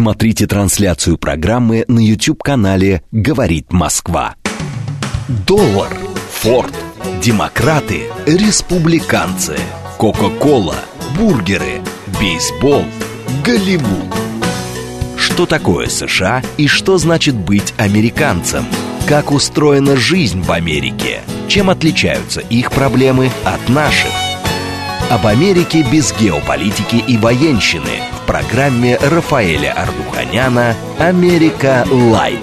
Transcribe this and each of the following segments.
Смотрите трансляцию программы на YouTube-канале «Говорит Москва». Доллар, Форд, демократы, республиканцы, Кока-Кола, бургеры, бейсбол, Голливуд. Что такое США и что значит быть американцем? Как устроена жизнь в Америке? Чем отличаются их проблемы от наших? Об Америке без геополитики и военщины в программе Рафаэля Ардуханяна «Америка Light».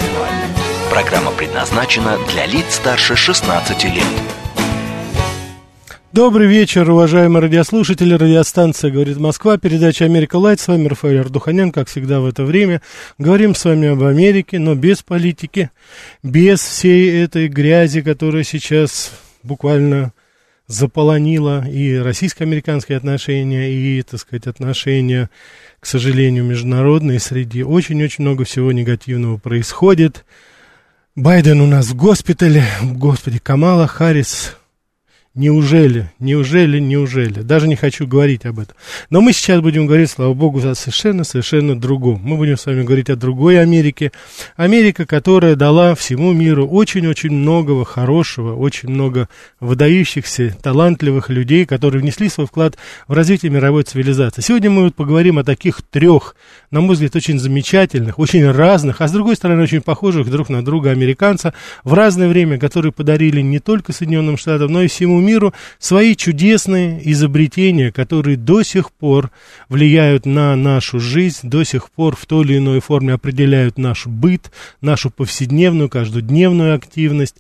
Программа предназначена для лиц старше 16 лет. Добрый вечер, уважаемые радиослушатели. Радиостанция «Говорит Москва», передача «Америка Light». С вами Рафаэль Ардуханян, как всегда в это время. Говорим с вами об Америке, но без политики, без всей этой грязи, которая сейчас буквально заполонила и российско-американские отношения, и, так сказать, отношения, к сожалению, международные среди. Очень-очень много всего негативного происходит. Байден у нас в госпитале, господи, Камала Харрис Неужели, неужели, неужели? Даже не хочу говорить об этом. Но мы сейчас будем говорить, слава богу, о совершенно, совершенно другом. Мы будем с вами говорить о другой Америке. Америка, которая дала всему миру очень-очень многого хорошего, очень много выдающихся, талантливых людей, которые внесли свой вклад в развитие мировой цивилизации. Сегодня мы вот поговорим о таких трех, на мой взгляд, очень замечательных, очень разных, а с другой стороны, очень похожих друг на друга американца в разное время, которые подарили не только Соединенным Штатам, но и всему миру свои чудесные изобретения, которые до сих пор влияют на нашу жизнь, до сих пор в той или иной форме определяют наш быт, нашу повседневную, каждодневную активность.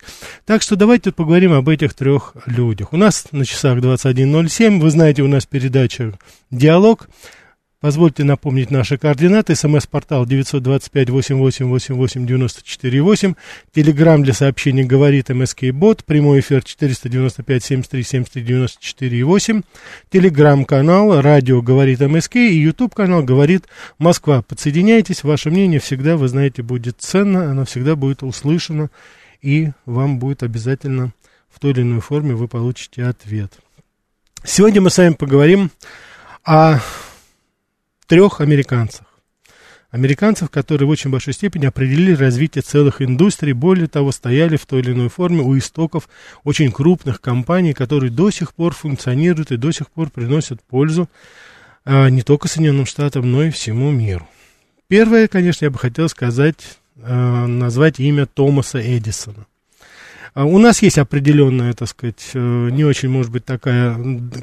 Так что давайте поговорим об этих трех людях. У нас на часах 21.07, вы знаете, у нас передача «Диалог». Позвольте напомнить наши координаты. СМС-портал 925-88-88-94-8. Телеграмм для сообщений говорит МСК-бот. Прямой эфир 495-73-73-94-8. Телеграмм-канал радио говорит МСК. И YouTube-канал говорит Москва. Подсоединяйтесь. Ваше мнение всегда, вы знаете, будет ценно. Оно всегда будет услышано. И вам будет обязательно в той или иной форме вы получите ответ. Сегодня мы с вами поговорим о трех американцах. Американцев, которые в очень большой степени определили развитие целых индустрий, более того, стояли в той или иной форме у истоков очень крупных компаний, которые до сих пор функционируют и до сих пор приносят пользу а, не только Соединенным Штатам, но и всему миру. Первое, конечно, я бы хотел сказать, а, назвать имя Томаса Эдисона. А у нас есть определенная, так сказать, э, не очень, может быть, такая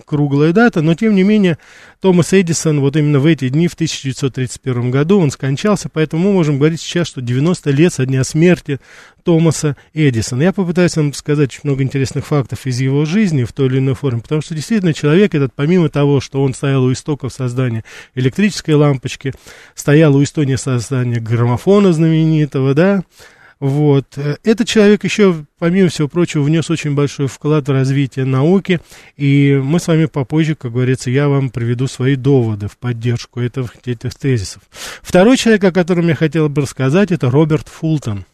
круглая дата, но, тем не менее, Томас Эдисон вот именно в эти дни, в 1931 году, он скончался, поэтому мы можем говорить сейчас, что 90 лет со дня смерти Томаса Эдисона. Я попытаюсь вам сказать очень много интересных фактов из его жизни в той или иной форме, потому что действительно человек этот, помимо того, что он стоял у истоков создания электрической лампочки, стоял у истоков создания граммофона знаменитого, да, вот. Этот человек еще, помимо всего прочего, внес очень большой вклад в развитие науки, и мы с вами попозже, как говорится, я вам приведу свои доводы в поддержку этого, этих тезисов. Второй человек, о котором я хотел бы рассказать, это Роберт Фултон.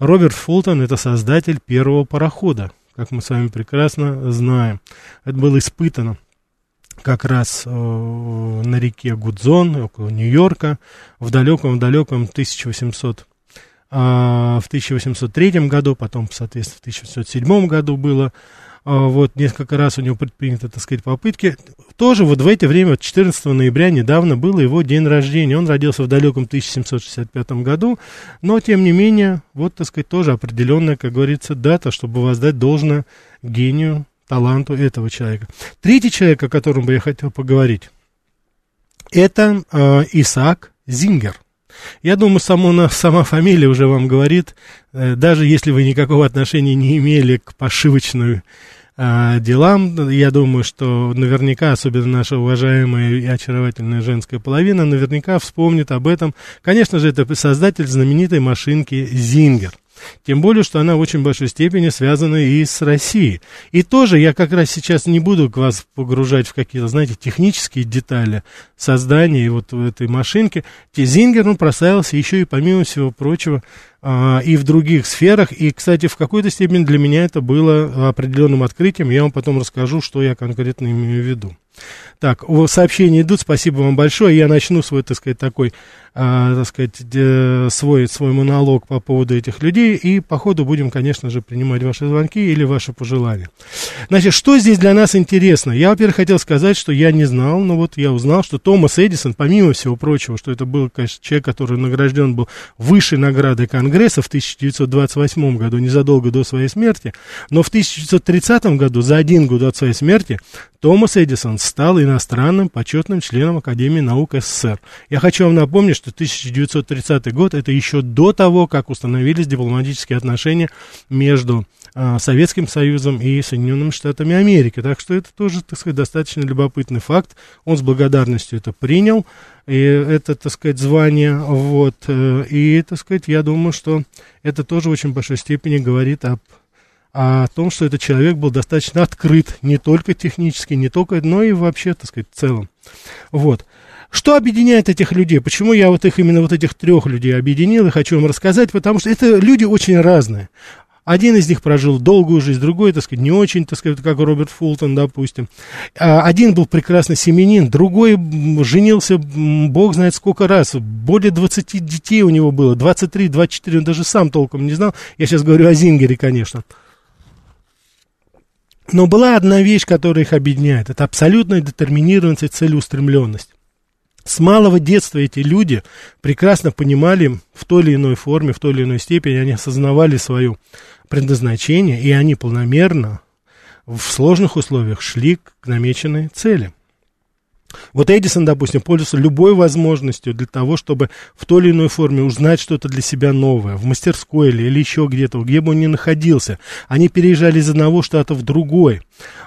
Роберт Фултон – это создатель первого парохода, как мы с вами прекрасно знаем. Это было испытано как раз э, на реке Гудзон, около Нью-Йорка, в далеком-далеком 1800 а, в 1803 году, потом, соответственно, в 1807 году было, а, вот, несколько раз у него предприняты, так сказать, попытки. Тоже вот в это время, 14 ноября, недавно было его день рождения. Он родился в далеком 1765 году, но, тем не менее, вот, так сказать, тоже определенная, как говорится, дата, чтобы воздать должное гению, таланту этого человека. Третий человек, о котором бы я хотел поговорить, это э, Исаак Зингер. Я думаю, само, сама фамилия уже вам говорит, э, даже если вы никакого отношения не имели к пошивочной а, делам. Я думаю, что наверняка, особенно наша уважаемая и очаровательная женская половина, наверняка вспомнит об этом. Конечно же, это создатель знаменитой машинки Зингер. Тем более, что она в очень большой степени связана и с Россией. И тоже я как раз сейчас не буду вас погружать в какие-то, знаете, технические детали создания вот этой машинки. Тизингер, он прославился еще и, помимо всего прочего, и в других сферах. И, кстати, в какой-то степени для меня это было определенным открытием. Я вам потом расскажу, что я конкретно имею в виду. Так, сообщения идут, спасибо вам большое. Я начну свой, так сказать, такой а, так сказать, свой, свой монолог по поводу этих людей, и по ходу будем, конечно же, принимать ваши звонки или ваши пожелания. Значит, что здесь для нас интересно? Я, во-первых, хотел сказать, что я не знал, но вот я узнал, что Томас Эдисон, помимо всего прочего, что это был, конечно, человек, который награжден был высшей наградой Конгресса в 1928 году, незадолго до своей смерти, но в 1930 году, за один год от своей смерти, Томас Эдисон стал иностранным почетным членом Академии наук СССР. Я хочу вам напомнить, что 1930 год это еще до того, как установились дипломатические отношения между а, Советским Союзом и Соединенными Штатами Америки. Так что это тоже, так сказать, достаточно любопытный факт. Он с благодарностью это принял, и это, так сказать, звание. Вот, э, и, так сказать, я думаю, что это тоже в очень большой степени говорит об о том, что этот человек был достаточно открыт, не только технически, не только, но и вообще, так сказать, в целом. Вот. Что объединяет этих людей? Почему я вот их, именно вот этих трех людей объединил и хочу вам рассказать? Потому что это люди очень разные. Один из них прожил долгую жизнь, другой, так сказать, не очень, так сказать, как Роберт Фултон, допустим. А, один был прекрасный семенин, другой женился, бог знает сколько раз. Более 20 детей у него было, 23, 24, он даже сам толком не знал. Я сейчас говорю о Зингере, конечно. Но была одна вещь, которая их объединяет. Это абсолютная детерминированность и целеустремленность. С малого детства эти люди прекрасно понимали в той или иной форме, в той или иной степени, они осознавали свое предназначение, и они полномерно в сложных условиях шли к намеченной цели. Вот Эдисон, допустим, пользовался любой возможностью для того, чтобы в той или иной форме узнать что-то для себя новое, в мастерской или, или еще где-то, где бы он ни находился. Они переезжали из одного штата в другой.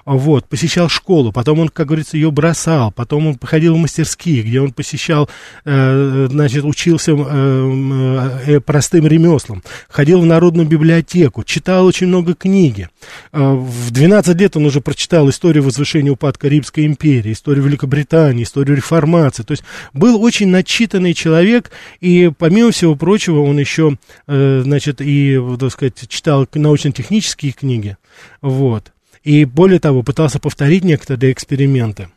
Вот, посещал школу, потом он, как говорится, ее бросал, потом он походил в мастерские, где он посещал, э, значит, учился э, э, простым ремеслам, ходил в народную библиотеку, читал очень много книги. Э, в 12 лет он уже прочитал историю возвышения упадка Римской империи, историю Великобритании, историю реформации. То есть был очень начитанный человек, и помимо всего прочего он еще, э, значит, и, так сказать, читал научно-технические книги. Вот. И более того, пытался повторить некоторые эксперименты.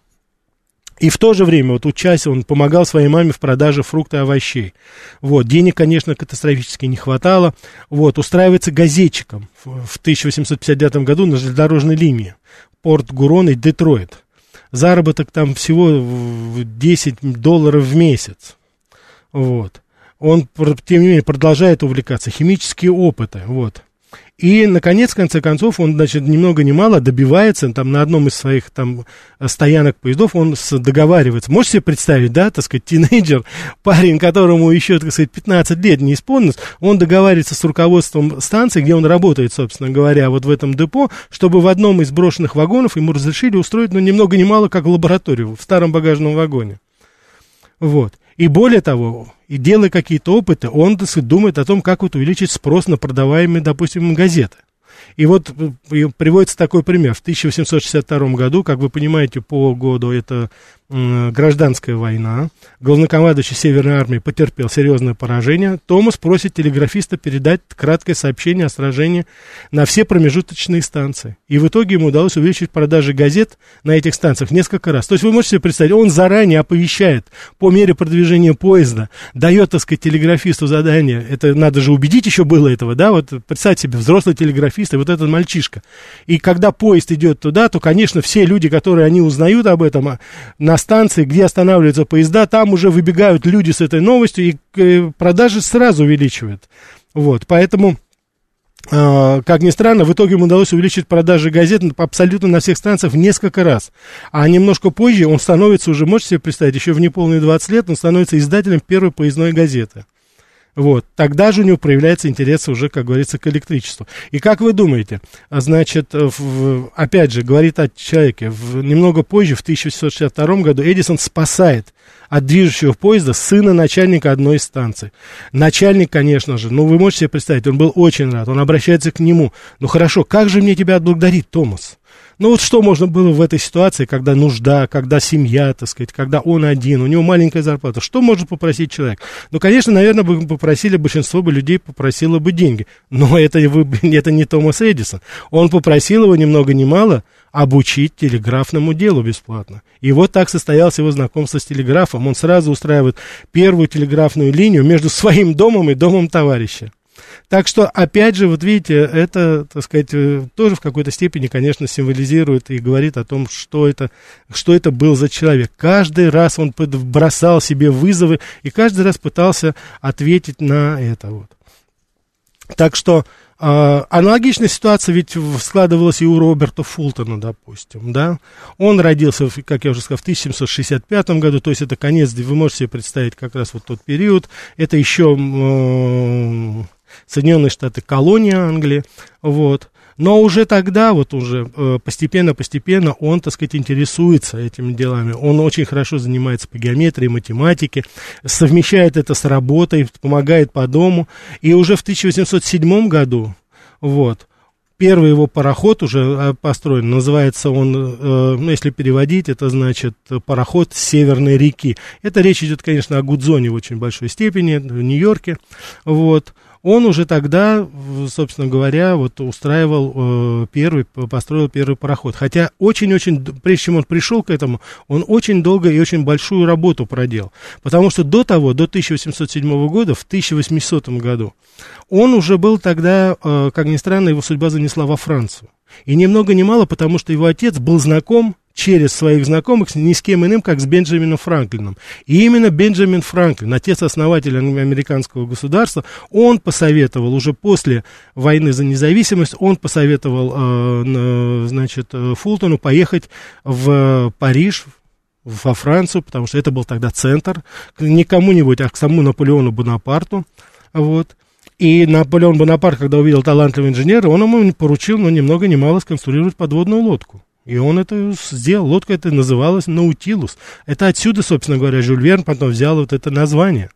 И в то же время, вот учась, он помогал своей маме в продаже фруктов и овощей. Вот, денег, конечно, катастрофически не хватало. Вот, устраивается газетчиком в 1859 году на железнодорожной линии. Порт Гурон и Детройт. Заработок там всего 10 долларов в месяц. Вот. Он, тем не менее, продолжает увлекаться. Химические опыты. Вот. И, наконец, в конце концов, он, значит, ни много ни мало добивается, там, на одном из своих, там, стоянок поездов, он договаривается. Можете себе представить, да, так сказать, тинейджер, парень, которому еще, так сказать, 15 лет не исполнилось, он договаривается с руководством станции, где он работает, собственно говоря, вот в этом депо, чтобы в одном из брошенных вагонов ему разрешили устроить, ну, ни много ни мало, как лабораторию, в старом багажном вагоне. Вот. И более того, и делая какие-то опыты, он так сказать, думает о том, как вот увеличить спрос на продаваемые, допустим, газеты. И вот э, приводится такой пример. В 1862 году, как вы понимаете, по году это гражданская война, главнокомандующий Северной армии потерпел серьезное поражение, Томас просит телеграфиста передать краткое сообщение о сражении на все промежуточные станции. И в итоге ему удалось увеличить продажи газет на этих станциях несколько раз. То есть вы можете себе представить, он заранее оповещает по мере продвижения поезда, дает, так сказать, телеграфисту задание. Это надо же убедить еще было этого, да? Вот представьте себе, взрослый телеграфист и вот этот мальчишка. И когда поезд идет туда, то, конечно, все люди, которые они узнают об этом, а, на станции, где останавливаются поезда, там уже выбегают люди с этой новостью, и э, продажи сразу увеличивают. Вот, поэтому... Uh, как ни странно, в итоге ему удалось увеличить продажи газет абсолютно на всех станциях в несколько раз. А немножко позже он становится уже, можете себе представить, еще в неполные 20 лет он становится издателем первой поездной газеты. Вот, тогда же у него проявляется интерес уже, как говорится, к электричеству. И как вы думаете, а, значит, в, опять же, говорит о человеке, в, немного позже, в 1662 году, Эдисон спасает от движущего поезда сына начальника одной из станций. Начальник, конечно же, ну вы можете себе представить, он был очень рад, он обращается к нему. Ну хорошо, как же мне тебя отблагодарить, Томас? Ну вот что можно было в этой ситуации, когда нужда, когда семья, так сказать, когда он один, у него маленькая зарплата, что может попросить человек? Ну, конечно, наверное, бы попросили, большинство бы людей попросило бы деньги, но это, это не Томас Эдисон. Он попросил его ни много ни мало обучить телеграфному делу бесплатно. И вот так состоялось его знакомство с телеграфом. Он сразу устраивает первую телеграфную линию между своим домом и домом товарища. Так что, опять же, вот видите, это, так сказать, э, тоже в какой-то степени, конечно, символизирует и говорит о том, что это, что это был за человек. Каждый раз он бросал себе вызовы и каждый раз пытался ответить на это. Вот. Так что э, аналогичная ситуация ведь складывалась и у Роберта Фултона, допустим, да. Он родился, как я уже сказал, в 1765 году, то есть это конец, вы можете себе представить как раз вот тот период. Это еще Соединенные Штаты колония Англии, вот. Но уже тогда, вот уже постепенно-постепенно э, он, так сказать, интересуется этими делами. Он очень хорошо занимается по геометрии, математике, совмещает это с работой, помогает по дому. И уже в 1807 году, вот, первый его пароход уже э, построен, называется он, э, ну, если переводить, это значит пароход Северной реки. Это речь идет, конечно, о Гудзоне в очень большой степени, в Нью-Йорке, вот он уже тогда, собственно говоря, вот устраивал э, первый, построил первый пароход. Хотя очень-очень, прежде чем он пришел к этому, он очень долго и очень большую работу проделал. Потому что до того, до 1807 года, в 1800 году, он уже был тогда, э, как ни странно, его судьба занесла во Францию. И ни много ни мало, потому что его отец был знаком через своих знакомых ни с кем иным, как с Бенджамином Франклином. И именно Бенджамин Франклин, отец-основатель американского государства, он посоветовал уже после войны за независимость, он посоветовал, э, значит, э, Фултону поехать в Париж, во Францию, потому что это был тогда центр, не кому-нибудь, а к самому Наполеону Бонапарту, вот. И Наполеон Бонапарт, когда увидел талантливого инженера, он ему поручил, ну, ни много ни мало сконструировать подводную лодку. И он это сделал. Лодка это называлась Наутилус. Это отсюда, собственно говоря, Жюль Верн потом взял вот это название.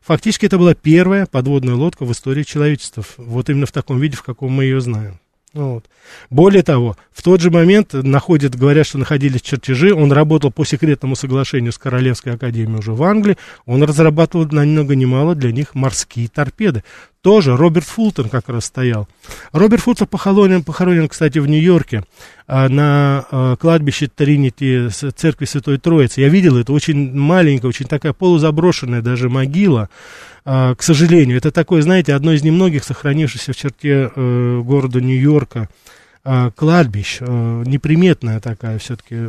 Фактически это была первая подводная лодка в истории человечества. Вот именно в таком виде, в каком мы ее знаем. Вот. Более того, в тот же момент находят, говорят, что находились чертежи, он работал по секретному соглашению с Королевской академией уже в Англии, он разрабатывал на много ни мало для них морские торпеды. Тоже Роберт Фултон как раз стоял. Роберт Фултон похоронен, похоронен кстати, в Нью-Йорке а, на а, кладбище Тринити церкви Святой Троицы. Я видел это, очень маленькая, очень такая полузаброшенная даже могила. А, к сожалению, это такое, знаете, одно из немногих сохранившихся в черте э, города Нью-Йорка э, кладбищ, э, неприметная такая все-таки,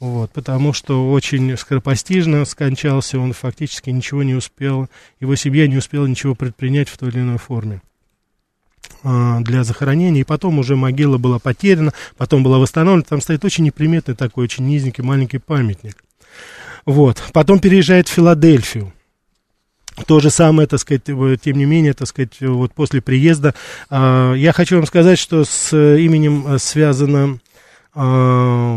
вот, потому что очень скоропостижно скончался, он фактически ничего не успел, его семья не успела ничего предпринять в той или иной форме для захоронения, и потом уже могила была потеряна, потом была восстановлена, там стоит очень неприметный такой, очень низенький маленький памятник. Вот, потом переезжает в Филадельфию, то же самое, так сказать, тем не менее, так сказать, вот после приезда. А, я хочу вам сказать, что с именем э, связано а,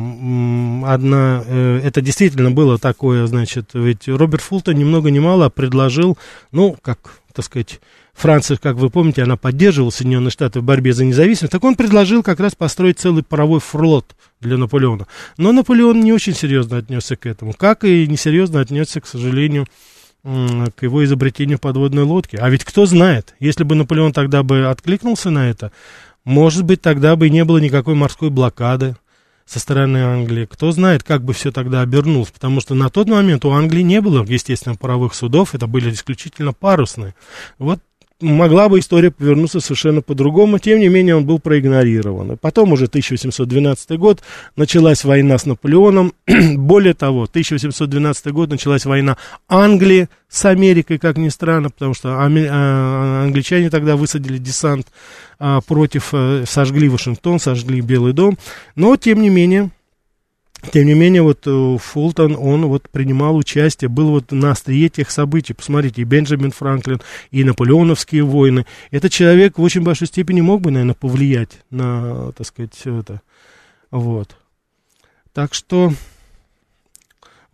одна, э, это действительно было такое, значит, ведь Роберт Фултон ни много ни мало предложил, ну, как, так сказать, Франция, как вы помните, она поддерживала Соединенные Штаты в борьбе за независимость, так он предложил как раз построить целый паровой флот для Наполеона. Но Наполеон не очень серьезно отнесся к этому, как и несерьезно отнесся, к сожалению, его изобретению подводной лодки. А ведь кто знает, если бы Наполеон тогда бы откликнулся на это, может быть, тогда бы и не было никакой морской блокады со стороны Англии. Кто знает, как бы все тогда обернулось, потому что на тот момент у Англии не было, естественно, паровых судов, это были исключительно парусные. Вот могла бы история повернуться совершенно по-другому, тем не менее он был проигнорирован. Потом уже 1812 год, началась война с Наполеоном, более того, 1812 год началась война Англии с Америкой, как ни странно, потому что а, англичане тогда высадили десант а, против, э, сожгли Вашингтон, сожгли Белый дом, но тем не менее тем не менее, вот э, Фултон, он вот принимал участие, был вот на острие тех событий. Посмотрите, и Бенджамин Франклин, и наполеоновские войны. Этот человек в очень большой степени мог бы, наверное, повлиять на, так сказать, все это. Вот. Так что,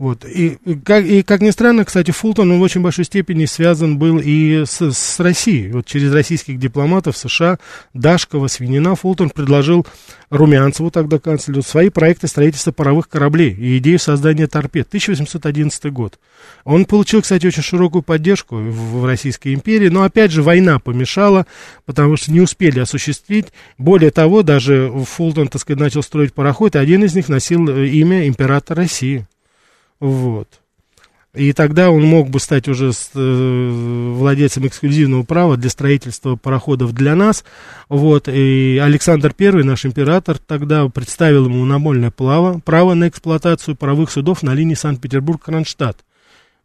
Вот. И, как, и, как ни странно, кстати, Фултон он в очень большой степени связан был и с, с Россией. Вот через российских дипломатов США, Дашкова, Свинина, Фултон предложил Румянцеву, тогда канцлеру, свои проекты строительства паровых кораблей и идею создания торпед. 1811 год. Он получил, кстати, очень широкую поддержку в, в Российской империи, но, опять же, война помешала, потому что не успели осуществить. Более того, даже Фултон, так сказать, начал строить пароход, и один из них носил э, имя императора России. Вот. И тогда он мог бы стать уже э, владельцем эксклюзивного права для строительства пароходов для нас. Вот. И Александр I, наш император, тогда представил ему намольное право, право на эксплуатацию паровых судов на линии Санкт-Петербург-Кронштадт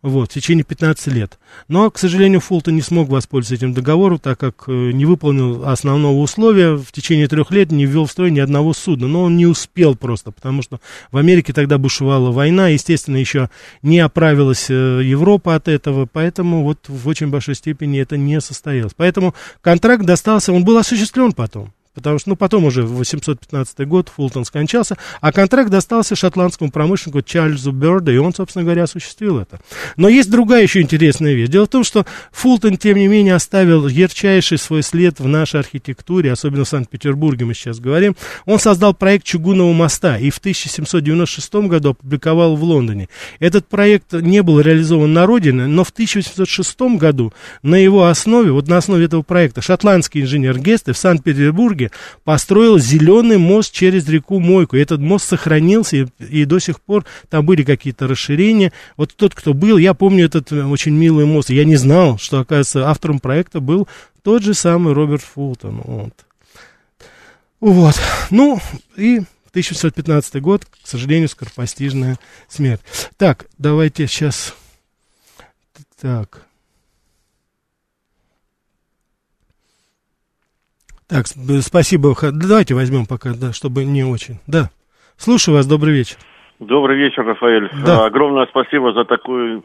вот, в течение 15 лет. Но, к сожалению, Фултон не смог воспользоваться этим договором, так как э, не выполнил основного условия, в течение трех лет не ввел в строй ни одного судна. Но он не успел просто, потому что в Америке тогда бушевала война, естественно, еще не оправилась э, Европа от этого, поэтому вот в очень большой степени это не состоялось. Поэтому контракт достался, он был осуществлен потом потому что, ну, потом уже в 815 год Фултон скончался, а контракт достался шотландскому промышленнику Чарльзу Бёрду, и он, собственно говоря, осуществил это. Но есть другая еще интересная вещь. Дело в том, что Фултон, тем не менее, оставил ярчайший свой след в нашей архитектуре, особенно в Санкт-Петербурге мы сейчас говорим. Он создал проект чугунного моста и в 1796 году опубликовал в Лондоне. Этот проект не был реализован на родине, но в 1806 году на его основе, вот на основе этого проекта, шотландский инженер Гесте в Санкт-Петербурге построил зеленый мост через реку Мойку. И этот мост сохранился, и, и до сих пор там были какие-то расширения. Вот тот, кто был, я помню этот э, очень милый мост. Я не знал, что, оказывается, автором проекта был тот же самый Роберт Фултон. Вот. Вот. Ну, и 1615 год, к сожалению, скоропостижная смерть. Так, давайте сейчас... Так. Так, спасибо. Давайте возьмем пока, да, чтобы не очень. Да. Слушаю вас, добрый вечер. Добрый вечер, Рафаэль. Да. Огромное спасибо за такую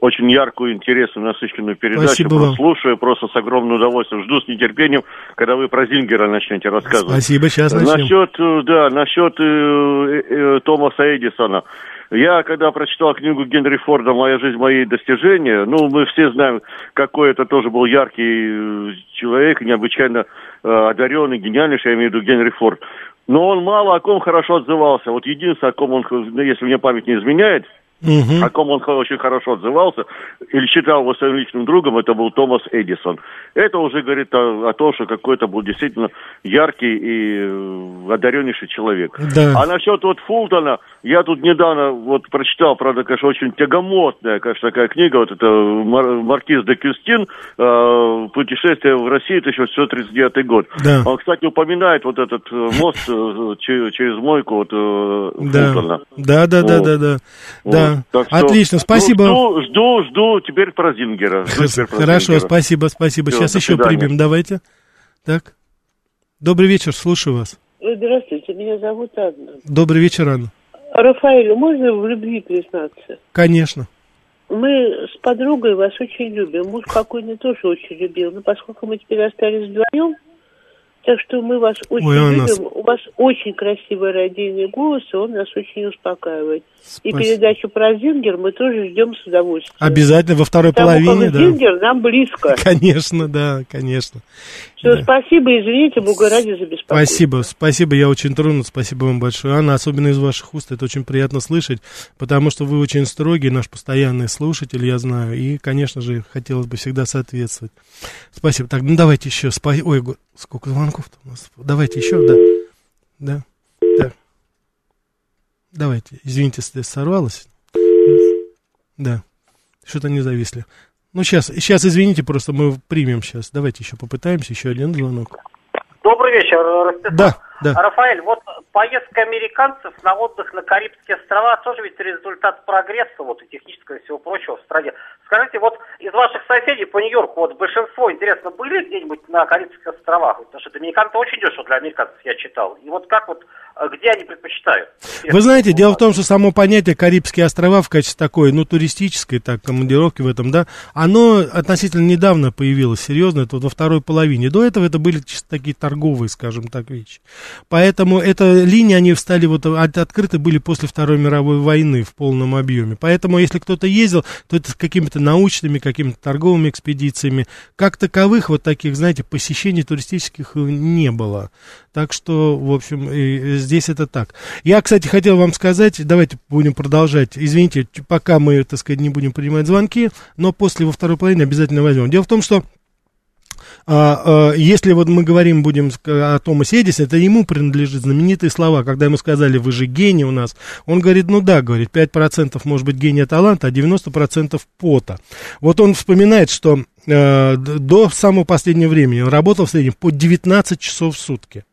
очень яркую, интересную, насыщенную передачу. Спасибо вам. Слушаю просто с огромным удовольствием. Жду с нетерпением, когда вы про Зингера начнете рассказывать. Спасибо, сейчас начнем. Насчет, э, да, насчет э, э, Томаса Эдисона. Я, когда прочитал книгу Генри Форда «Моя жизнь, мои достижения», ну, мы все знаем, какой это тоже был яркий э, человек, необычайно э, одаренный, гениальнейший, я имею в виду Генри Форд. Но он мало о ком хорошо отзывался. Вот единственное, о ком он, если мне память не изменяет, Угу. О ком он очень хорошо отзывался или считал его своим личным другом, это был Томас Эдисон. Это уже говорит о, о том, что какой-то был действительно яркий и э, одареннейший человек. Да. А насчет вот Фултона, я тут недавно вот прочитал, правда, конечно, очень тягомотная, конечно, такая книга, вот это Мар- Маркиз де Кюстин, э, «Путешествие в Россию», 1939 год. Да. Он, кстати, упоминает вот этот э, мост э, через мойку вот, да. Фултона. Да, да, да, да, да. да. Так что Отлично, спасибо. Жду, жду, жду теперь про Зингера. Хорошо, спасибо, спасибо. Все, Сейчас еще свидания. примем, давайте. Так. Добрый вечер, слушаю вас. Здравствуйте, меня зовут Анна. Добрый вечер, Анна. Рафаэлю, можно в любви признаться? Конечно. Мы с подругой вас очень любим. Муж покойный тоже очень любил. Но поскольку мы теперь остались вдвоем, так что мы вас очень Ой, любим. Нас... У вас очень красивый родийный голос, и он нас очень успокаивает. Спасибо. И передачу про Зингер мы тоже ждем с удовольствием. Обязательно во второй Потому половине, да. Зингер нам близко. Конечно, да, конечно. Все, да. спасибо, извините, Бога ради за беспокойство. Спасибо, спасибо, я очень тронут, спасибо вам большое. Анна, особенно из ваших уст, это очень приятно слышать, потому что вы очень строгий, наш постоянный слушатель, я знаю, и, конечно же, хотелось бы всегда соответствовать. Спасибо. Так, ну давайте еще, спа... ой, сколько звонков-то у нас. Давайте еще, да. Да. Так. Давайте, извините, если сорвалось. Да, что-то не зависли. Ну, сейчас, сейчас, извините, просто мы примем сейчас. Давайте еще попытаемся, еще один звонок. Добрый вечер, Ростислав. Да, да. Рафаэль, вот поездка американцев на отдых на Карибские острова тоже ведь результат прогресса вот и технического и всего прочего в стране. Скажите, вот из ваших соседей по Нью-Йорку, вот большинство, интересно, были где-нибудь на Карибских островах? Потому что доминикан очень дешево для американцев, я читал. И вот как вот а где они предпочитают. Вы знаете, дело в том, что само понятие Карибские острова в качестве такой, ну, туристической, так, командировки в этом, да, оно относительно недавно появилось, серьезно, это вот во второй половине. До этого это были чисто такие торговые, скажем так, вещи. Поэтому эта линия, они встали, вот, от, открыты были после Второй мировой войны в полном объеме. Поэтому, если кто-то ездил, то это с какими-то научными, какими-то торговыми экспедициями. Как таковых вот таких, знаете, посещений туристических не было. Так что, в общем, здесь это так. Я, кстати, хотел вам сказать, давайте будем продолжать. Извините, пока мы, так сказать, не будем принимать звонки, но после во второй половине обязательно возьмем. Дело в том, что если вот мы говорим будем о Томасе Эдисе, это ему принадлежит знаменитые слова, когда ему сказали, вы же гений у нас, он говорит, ну да, говорит, 5% может быть гения таланта, а 90% пота. Вот он вспоминает, что э, до самого последнего времени он работал в среднем по 19 часов в сутки.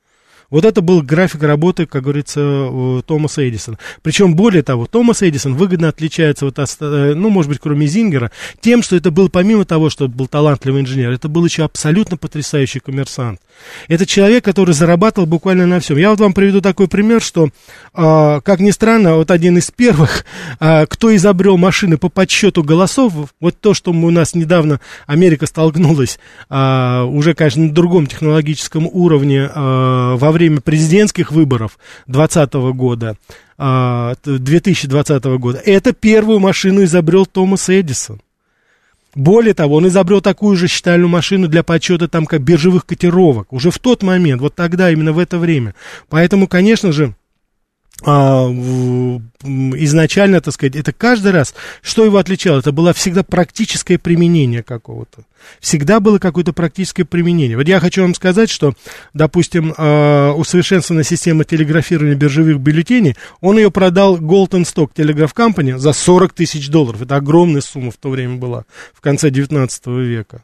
Вот это был график работы, как говорится, Томаса Эдисона. Причем, более того, Томас Эдисон выгодно отличается, вот, э, ну, может быть, кроме Зингера, тем, что это был, помимо того, что был талантливый инженер, это был еще абсолютно потрясающий коммерсант. Это человек, который зарабатывал буквально на всем. Я вот вам приведу такой пример, что, э, как ни странно, вот один из первых, э, кто изобрел машины по подсчету голосов, вот то, что мы, у нас недавно Америка столкнулась, э, уже, конечно, на другом технологическом уровне во время время президентских выборов 2020 года, 2020 а, года, это первую машину изобрел Томас Эдисон. Более того, он изобрел такую же считальную машину для подсчета там как биржевых котировок. Уже в тот момент, вот тогда, именно в это время. Поэтому, конечно же, изначально, так сказать, это каждый раз, что его отличало, это было всегда практическое применение какого-то. Всегда было какое-то практическое применение. Вот я хочу вам сказать, что, допустим, э, усовершенствованная система телеграфирования биржевых бюллетеней, он ее продал Golden Stock Telegraph Company за 40 тысяч долларов. Это огромная сумма в то время была, в конце 19 века.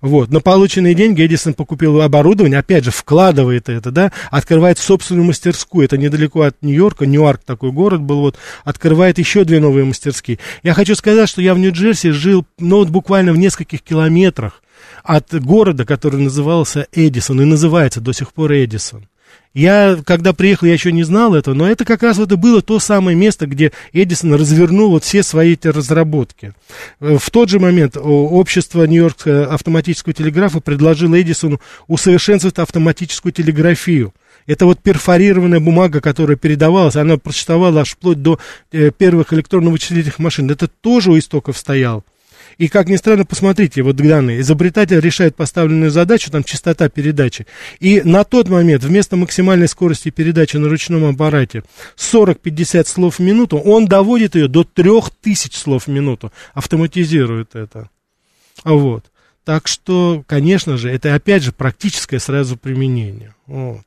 Вот. На полученные деньги Эдисон покупил оборудование, опять же, вкладывает это, да, открывает собственную мастерскую, это недалеко от Нью-Йорка, Ньюарк такой город был, вот, открывает еще две новые мастерские. Я хочу сказать, что я в Нью-Джерси жил, ну, вот буквально в нескольких километрах от города, который назывался Эдисон, и называется до сих пор Эдисон. Я, когда приехал, я еще не знал этого, но это как раз вот и было то самое место, где Эдисон развернул вот все свои эти разработки. Э, в тот же момент общество Нью-Йоркского автоматического телеграфа предложило Эдисону усовершенствовать автоматическую телеграфию. Это вот перфорированная бумага, которая передавалась, она прочитывала аж вплоть до э, первых электронно-вычислительных машин. Это тоже у истоков стоял. И, как ни странно, посмотрите, вот данные. Изобретатель решает поставленную задачу, там частота передачи. И на тот момент вместо максимальной скорости передачи на ручном аппарате 40-50 слов в минуту, он доводит ее до 3000 слов в минуту. Автоматизирует это. Вот. Так что, конечно же, это опять же практическое сразу применение. Вот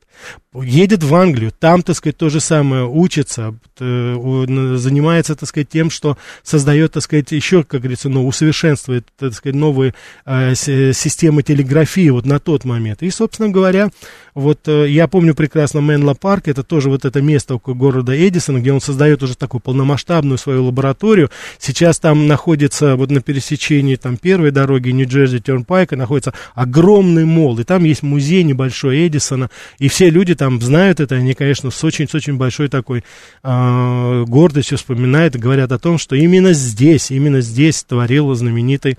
едет в Англию, там, так сказать, то же самое учится, э, занимается, так сказать, тем, что создает, так сказать, еще, как говорится, ну, усовершенствует, так сказать, новые э, системы телеграфии вот на тот момент. И, собственно говоря, вот э, я помню прекрасно Менло Парк, это тоже вот это место около города Эдисона, где он создает уже такую полномасштабную свою лабораторию. Сейчас там находится, вот на пересечении там первой дороги Нью-Джерси Тернпайка находится огромный мол, и там есть музей небольшой Эдисона, и все люди там знают это, они, конечно, с очень, с очень большой такой э, гордостью вспоминают говорят о том, что именно здесь, именно здесь творил знаменитый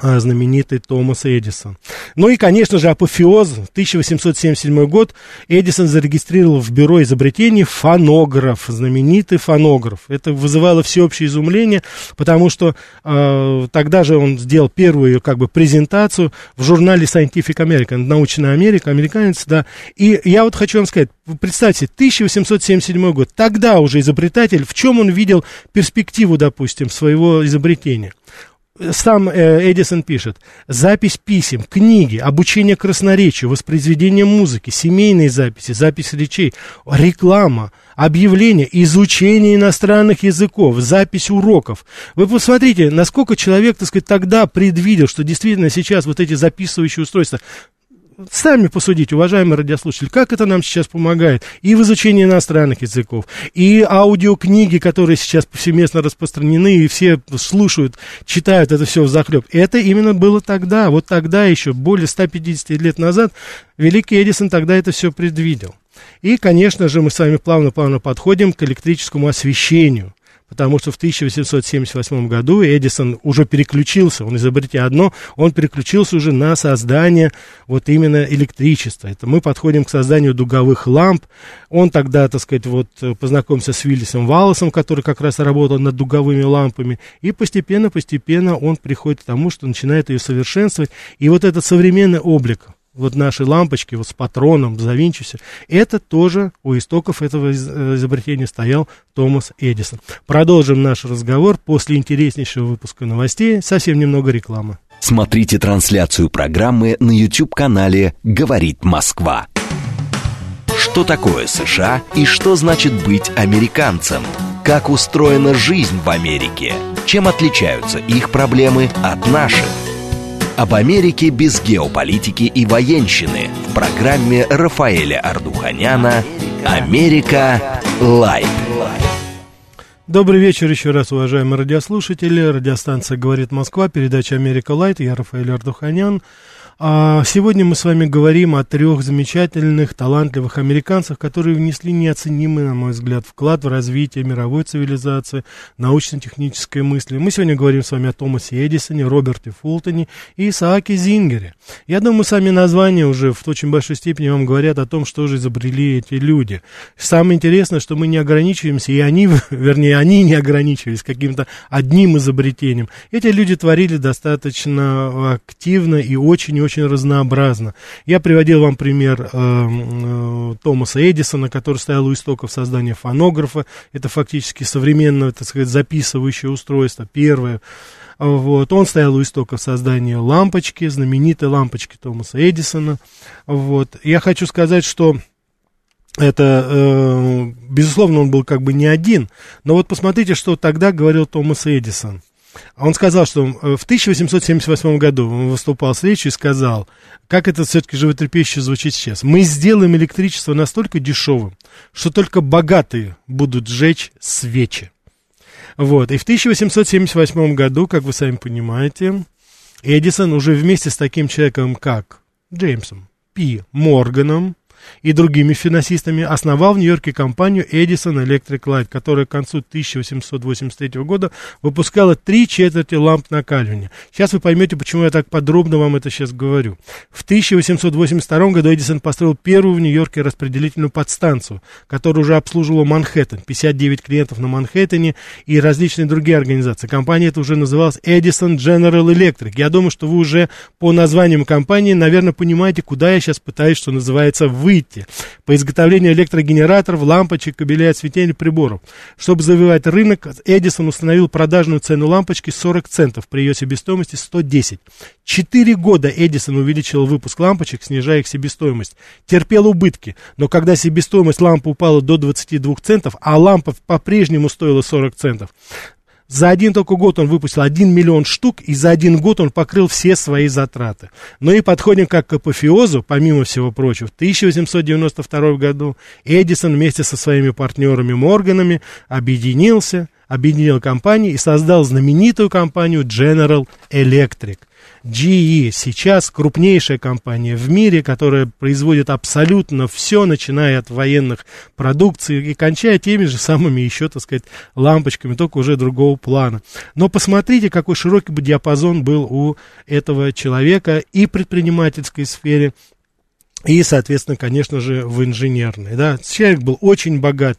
знаменитый Томас Эдисон. Ну и, конечно же, апофеоз, 1877 год, Эдисон зарегистрировал в бюро изобретений фонограф, знаменитый фонограф. Это вызывало всеобщее изумление, потому что э, тогда же он сделал первую как бы презентацию в журнале Scientific American, научная Америка, американец, да. И я вот хочу вам сказать, представьте, 1877 год, тогда уже изобретатель, в чем он видел перспективу, допустим, своего изобретения? Сам э, Эдисон пишет, запись писем, книги, обучение красноречию, воспроизведение музыки, семейные записи, запись речей, реклама, объявление, изучение иностранных языков, запись уроков. Вы посмотрите, насколько человек, так сказать, тогда предвидел, что действительно сейчас вот эти записывающие устройства сами посудите, уважаемые радиослушатели, как это нам сейчас помогает и в изучении иностранных языков, и аудиокниги, которые сейчас повсеместно распространены, и все слушают, читают это все в захлеб. Это именно было тогда, вот тогда еще, более 150 лет назад, великий Эдисон тогда это все предвидел. И, конечно же, мы с вами плавно-плавно подходим к электрическому освещению потому что в 1878 году Эдисон уже переключился, он изобретя одно, он переключился уже на создание вот именно электричества. Это мы подходим к созданию дуговых ламп. Он тогда, так сказать, вот познакомился с Виллисом Валласом, который как раз работал над дуговыми лампами, и постепенно-постепенно он приходит к тому, что начинает ее совершенствовать. И вот этот современный облик вот наши лампочки вот с патроном, завинчився, это тоже у истоков этого э, изобретения стоял Томас Эдисон. Продолжим наш разговор после интереснейшего выпуска новостей, совсем немного рекламы. Смотрите трансляцию программы на YouTube-канале «Говорит Москва». Что такое США и что значит быть американцем? Как устроена жизнь в Америке? Чем отличаются их проблемы от наших? Об Америке без геополитики и военщины в программе Рафаэля Ардуханяна «Америка. Лайт». Добрый вечер еще раз, уважаемые радиослушатели. Радиостанция «Говорит Москва», передача «Америка Лайт». Я Рафаэль Ардуханян. А сегодня мы с вами говорим о трех замечательных, талантливых американцах, которые внесли неоценимый, на мой взгляд, вклад в развитие мировой цивилизации, научно-технической мысли. Мы сегодня говорим с вами о Томасе Эдисоне, Роберте Фултоне и Исааке Зингере. Я думаю, сами названия уже в очень большой степени вам говорят о том, что же изобрели эти люди. Самое интересное, что мы не ограничиваемся, и они, вернее, они не ограничивались каким-то одним изобретением. Эти люди творили достаточно активно и очень очень разнообразно. Я приводил вам пример э, э, Томаса Эдисона, который стоял у истоков создания фонографа. Это фактически современное, так сказать, записывающее устройство, первое. Вот. Он стоял у истоков создания лампочки, знаменитой лампочки Томаса Эдисона. Вот. Я хочу сказать, что это, э, безусловно, он был как бы не один, но вот посмотрите, что тогда говорил Томас Эдисон. Он сказал, что э, в 1878 году он выступал с речью и сказал, как это все-таки животрепещуще звучит сейчас. Мы сделаем электричество настолько дешевым, что только богатые будут сжечь свечи. Вот. И в 1878 году, как вы сами понимаете, Эдисон уже вместе с таким человеком, как Джеймсом Пи Морганом, и другими финансистами основал в Нью-Йорке компанию Edison Electric Light, которая к концу 1883 года выпускала три четверти ламп накаливания. Сейчас вы поймете, почему я так подробно вам это сейчас говорю. В 1882 году Эдисон построил первую в Нью-Йорке распределительную подстанцию, которая уже обслуживала Манхэттен, 59 клиентов на Манхэттене и различные другие организации. Компания эта уже называлась Edison General Electric. Я думаю, что вы уже по названиям компании, наверное, понимаете, куда я сейчас пытаюсь, что называется, вы выйти по изготовлению электрогенераторов, лампочек, кабелей осветления приборов. Чтобы завоевать рынок, Эдисон установил продажную цену лампочки 40 центов при ее себестоимости 110. Четыре года Эдисон увеличил выпуск лампочек, снижая их себестоимость. Терпел убытки, но когда себестоимость лампы упала до 22 центов, а лампа по-прежнему стоила 40 центов, за один только год он выпустил 1 миллион штук, и за один год он покрыл все свои затраты. Ну и подходим как к апофеозу, помимо всего прочего. В 1892 году Эдисон вместе со своими партнерами Морганами объединился, объединил компании и создал знаменитую компанию General Electric. GE сейчас крупнейшая компания в мире, которая производит абсолютно все, начиная от военных продукций и кончая теми же самыми еще, так сказать, лампочками, только уже другого плана. Но посмотрите, какой широкий бы диапазон был у этого человека и предпринимательской сфере, и, соответственно, конечно же, в инженерной. Да. Человек был очень богат,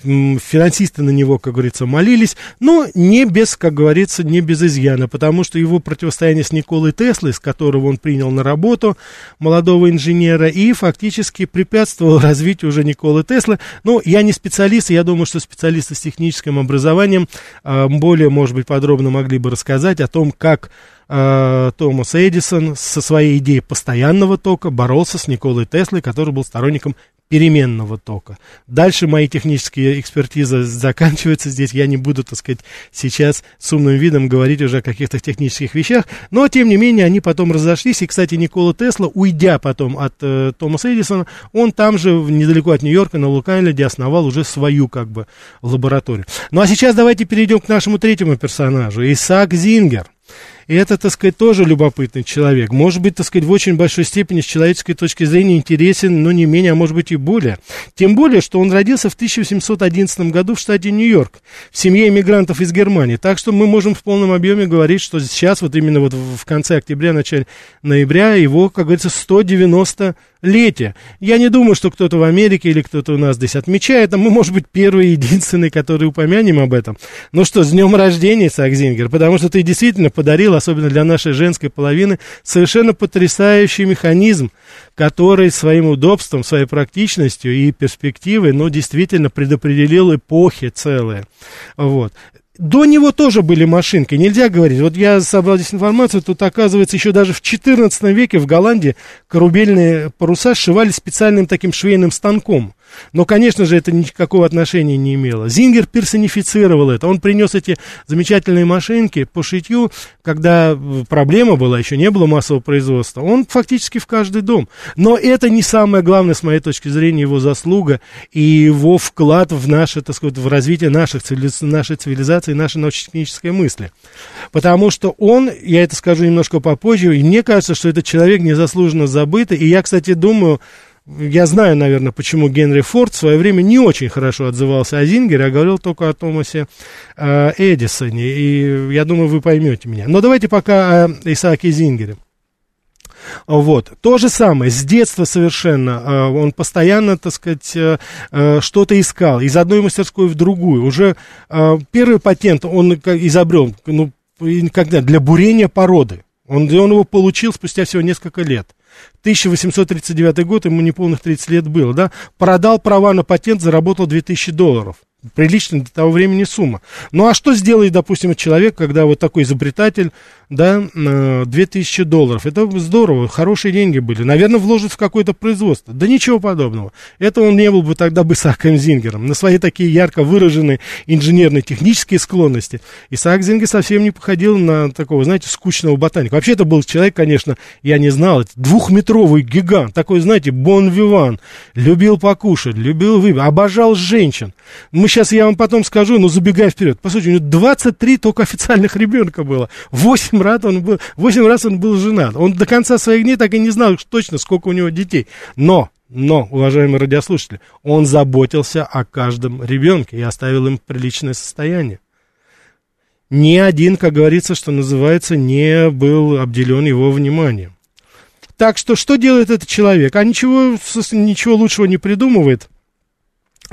финансисты на него, как говорится, молились, но не без, как говорится, не без изъяна, потому что его противостояние с Николой Теслой, с которого он принял на работу молодого инженера, и фактически препятствовал развитию уже Николы Теслы. Ну, я не специалист, я думаю, что специалисты с техническим образованием а, более, может быть, подробно могли бы рассказать о том, как э, Томас Эдисон со своей идеей постоянного тока боролся с Николой Теслой, который был сторонником переменного тока. Дальше мои технические экспертизы заканчиваются здесь. Я не буду, так сказать, сейчас с умным видом говорить уже о каких-то технических вещах. Но, тем не менее, они потом разошлись. И, кстати, Никола Тесла, уйдя потом от э, Томаса Эдисона, он там же, недалеко от Нью-Йорка, на Лук-Айленде, основал уже свою, как бы, лабораторию. Ну, а сейчас давайте перейдем к нашему третьему персонажу. Исаак Зингер. И это, так сказать, тоже любопытный человек. Может быть, так сказать, в очень большой степени с человеческой точки зрения интересен, но не менее, а может быть и более. Тем более, что он родился в 1811 году в штате Нью-Йорк, в семье иммигрантов из Германии. Так что мы можем в полном объеме говорить, что сейчас, вот именно вот в конце октября, начале ноября, его, как говорится, 190 летие. Я не думаю, что кто-то в Америке или кто-то у нас здесь отмечает, а мы, может быть, первые единственные, которые упомянем об этом. Ну что, с днем рождения, Исаак Зингер, потому что ты действительно подарил, особенно для нашей женской половины, совершенно потрясающий механизм, который своим удобством, своей практичностью и перспективой, ну, действительно предопределил эпохи целые. Вот. До него тоже были машинки, нельзя говорить. Вот я собрал здесь информацию, тут оказывается еще даже в 14 веке в Голландии корабельные паруса сшивались специальным таким швейным станком. Но, конечно же, это никакого отношения не имело. Зингер персонифицировал это. Он принес эти замечательные машинки по шитью, когда проблема была, еще не было массового производства. Он фактически в каждый дом. Но это не самое главное, с моей точки зрения, его заслуга и его вклад в наше, так сказать, в развитие наших цивилизаций, нашей цивилизации, нашей научно-технической мысли. Потому что он, я это скажу немножко попозже, и мне кажется, что этот человек незаслуженно забытый. И я, кстати, думаю, я знаю, наверное, почему Генри Форд в свое время не очень хорошо отзывался о Зингере, а говорил только о Томасе э, Эдисоне. И я думаю, вы поймете меня. Но давайте пока о Исааке Зингере. Вот. То же самое, с детства совершенно, э, он постоянно, так сказать, э, э, что-то искал, из одной мастерской в другую. Уже первый патент он изобрел, ну, когда, для бурения породы. Он, он его получил спустя всего несколько лет. 1839 год, ему неполных 30 лет было, да, продал права на патент, заработал 2000 долларов приличная для того времени сумма. Ну а что сделает, допустим, человек, когда вот такой изобретатель, да, 2000 долларов? Это здорово, хорошие деньги были. Наверное, вложит в какое-то производство. Да ничего подобного. Это он не был бы тогда бы Исааком Зингером. На свои такие ярко выраженные инженерные технические склонности Исаак Зингер совсем не походил на такого, знаете, скучного ботаника. Вообще это был человек, конечно, я не знал, двухметровый гигант, такой, знаете, бон-виван, любил покушать, любил выпить, обожал женщин. Мы сейчас я вам потом скажу, но забегая вперед. По сути, у него 23 только официальных ребенка было. 8 раз он был, 8 раз он был женат. Он до конца своих дней так и не знал точно, сколько у него детей. Но но, уважаемые радиослушатели, он заботился о каждом ребенке и оставил им приличное состояние. Ни один, как говорится, что называется, не был обделен его вниманием. Так что, что делает этот человек? А ничего, ничего лучшего не придумывает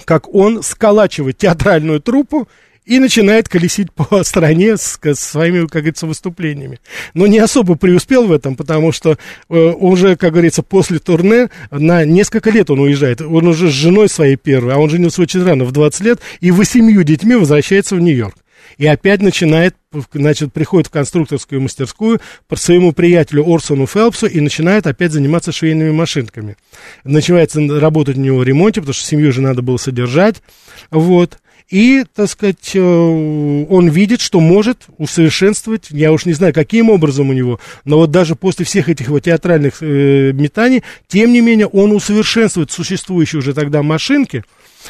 как он сколачивает театральную труппу и начинает колесить по стране с, с своими, как говорится, выступлениями. Но не особо преуспел в этом, потому что э, уже, как говорится, после турне на несколько лет он уезжает. Он уже с женой своей первой, а он женился очень рано, в 20 лет, и восемью детьми возвращается в Нью-Йорк. И опять начинает, значит, приходит в конструкторскую мастерскую по своему приятелю Орсону Фелпсу и начинает опять заниматься швейными машинками. Начинается работать у него в ремонте, потому что семью же надо было содержать. Вот. И, так сказать, э, он видит, что может усовершенствовать, я уж не знаю, каким образом у него, но вот даже после всех этих вот театральных э, метаний, тем не менее, он усовершенствует существующие уже тогда машинки,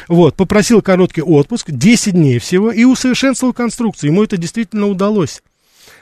вот, попросил короткий отпуск, 10 дней всего, и усовершенствовал конструкцию. Ему это действительно удалось.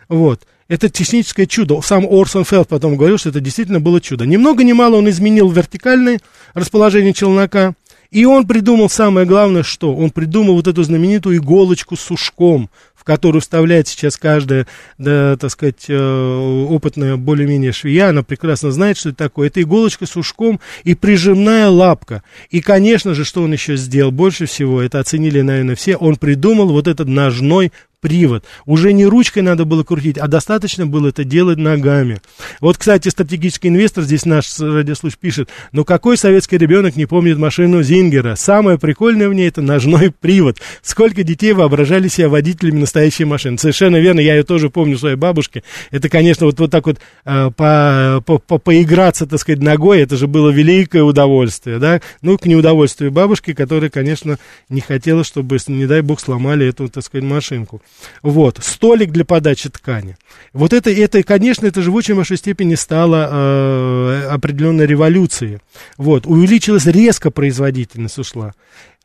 Вот. Это техническое чудо. Сам Орсон Фелд потом говорил, что это действительно было чудо. Ни много ни мало он изменил вертикальное расположение челнока. И он придумал самое главное, что? Он придумал вот эту знаменитую иголочку с ушком, которую вставляет сейчас каждая, да, так сказать, э, опытная более-менее швея, она прекрасно знает, что это такое. Это иголочка с ушком и прижимная лапка. И, конечно же, что он еще сделал больше всего, это оценили, наверное, все, он придумал вот этот ножной привод. Уже не ручкой надо было крутить, а достаточно было это делать ногами. Вот, кстати, стратегический инвестор, здесь наш радиослушатель пишет, но какой советский ребенок не помнит машину Зингера? Самое прикольное в ней это ножной привод. Сколько детей воображали себя водителями настоящей машины. Совершенно верно, я ее тоже помню своей бабушке. Это, конечно, вот, вот так вот э, по, по, по, поиграться, так сказать, ногой, это же было великое удовольствие, да? Ну, к неудовольствию бабушки, которая, конечно, не хотела, чтобы, не дай бог, сломали эту, так сказать, машинку. Вот, столик для подачи ткани. Вот это, это конечно, это же в очень большой степени стало э, определенной революцией. Вот, увеличилась резко производительность ушла.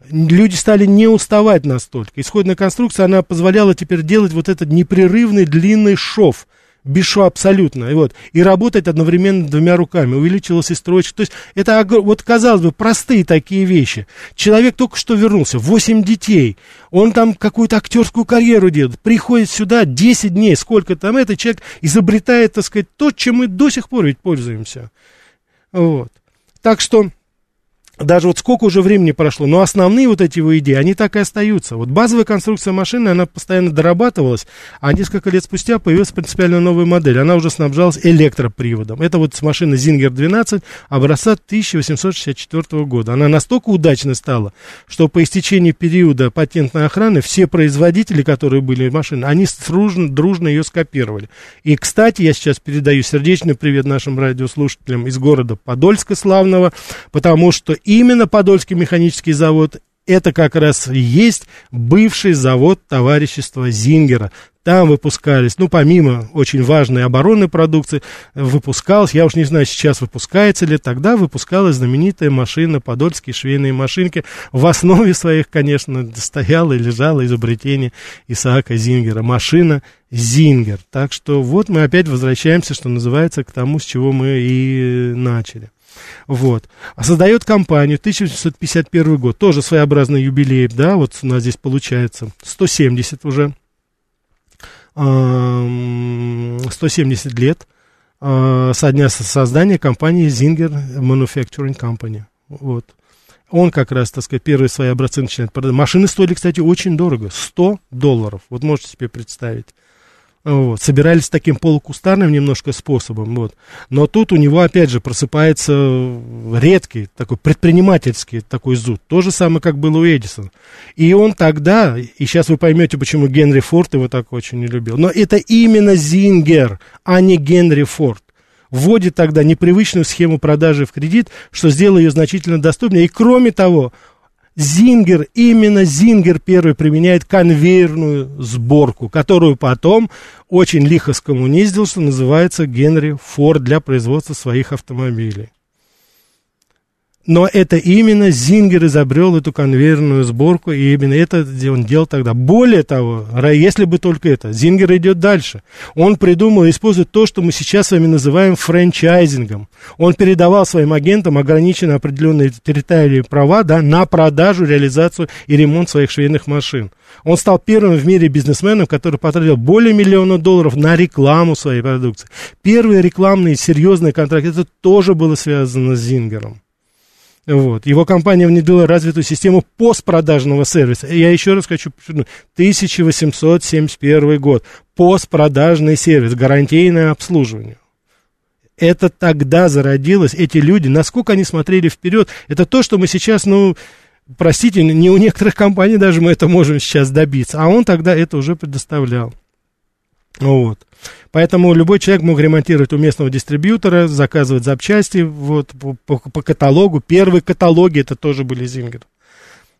Люди стали не уставать настолько. Исходная конструкция, она позволяла теперь делать вот этот непрерывный длинный шов Бешу абсолютно. И, вот, и работать одновременно двумя руками. Увеличилась и строчка. То есть это, вот казалось бы, простые такие вещи. Человек только что вернулся, 8 детей. Он там какую-то актерскую карьеру делает. Приходит сюда 10 дней. Сколько там этот человек изобретает, так сказать, то, чем мы до сих пор ведь пользуемся. Вот. Так что даже вот сколько уже времени прошло, но основные вот эти его идеи, они так и остаются. Вот базовая конструкция машины, она постоянно дорабатывалась, а несколько лет спустя появилась принципиально новая модель. Она уже снабжалась электроприводом. Это вот машина Zinger 12 образца 1864 года. Она настолько удачной стала, что по истечении периода патентной охраны все производители, которые были машины, они дружно, дружно ее скопировали. И, кстати, я сейчас передаю сердечный привет нашим радиослушателям из города Подольска славного, потому что именно Подольский механический завод это как раз и есть бывший завод товарищества Зингера. Там выпускались, ну, помимо очень важной оборонной продукции, выпускалась, я уж не знаю, сейчас выпускается ли, тогда выпускалась знаменитая машина, подольские швейные машинки. В основе своих, конечно, стояло и лежало изобретение Исаака Зингера. Машина Зингер. Так что вот мы опять возвращаемся, что называется, к тому, с чего мы и начали. Вот. А создает компанию, 1751 год, тоже своеобразный юбилей, да, вот у нас здесь получается 170 уже, 170 лет а, со дня создания компании Zinger Manufacturing Company. Вот. Он как раз, так сказать, первые свои образцы начинает продавать. Машины стоили, кстати, очень дорого. 100 долларов. Вот можете себе представить. Вот, собирались таким полукустарным немножко способом, вот. Но тут у него, опять же, просыпается редкий, такой предпринимательский такой зуд. То же самое, как было у Эдисона. И он тогда, и сейчас вы поймете, почему Генри Форд его так очень не любил, но это именно Зингер, а не Генри Форд вводит тогда непривычную схему продажи в кредит, что сделало ее значительно доступнее. И кроме того, Зингер, именно Зингер первый применяет конвейерную сборку, которую потом очень лихо скоммуниздил, что называется Генри Форд для производства своих автомобилей. Но это именно Зингер изобрел эту конвейерную сборку, и именно это он делал тогда. Более того, если бы только это, Зингер идет дальше. Он придумал и использует то, что мы сейчас с вами называем франчайзингом. Он передавал своим агентам ограниченно определенные территориальные права да, на продажу, реализацию и ремонт своих швейных машин. Он стал первым в мире бизнесменом, который потратил более миллиона долларов на рекламу своей продукции. Первые рекламные серьезные контракты, это тоже было связано с Зингером. Вот. Его компания внедрила развитую систему постпродажного сервиса. Я еще раз хочу подчеркнуть. 1871 год. Постпродажный сервис, гарантийное обслуживание. Это тогда зародилось. Эти люди, насколько они смотрели вперед, это то, что мы сейчас, ну, простите, не у некоторых компаний даже мы это можем сейчас добиться. А он тогда это уже предоставлял. Вот. Поэтому любой человек мог ремонтировать у местного дистрибьютора, заказывать запчасти вот, по, по, по каталогу. Первые каталоги это тоже были Зингер.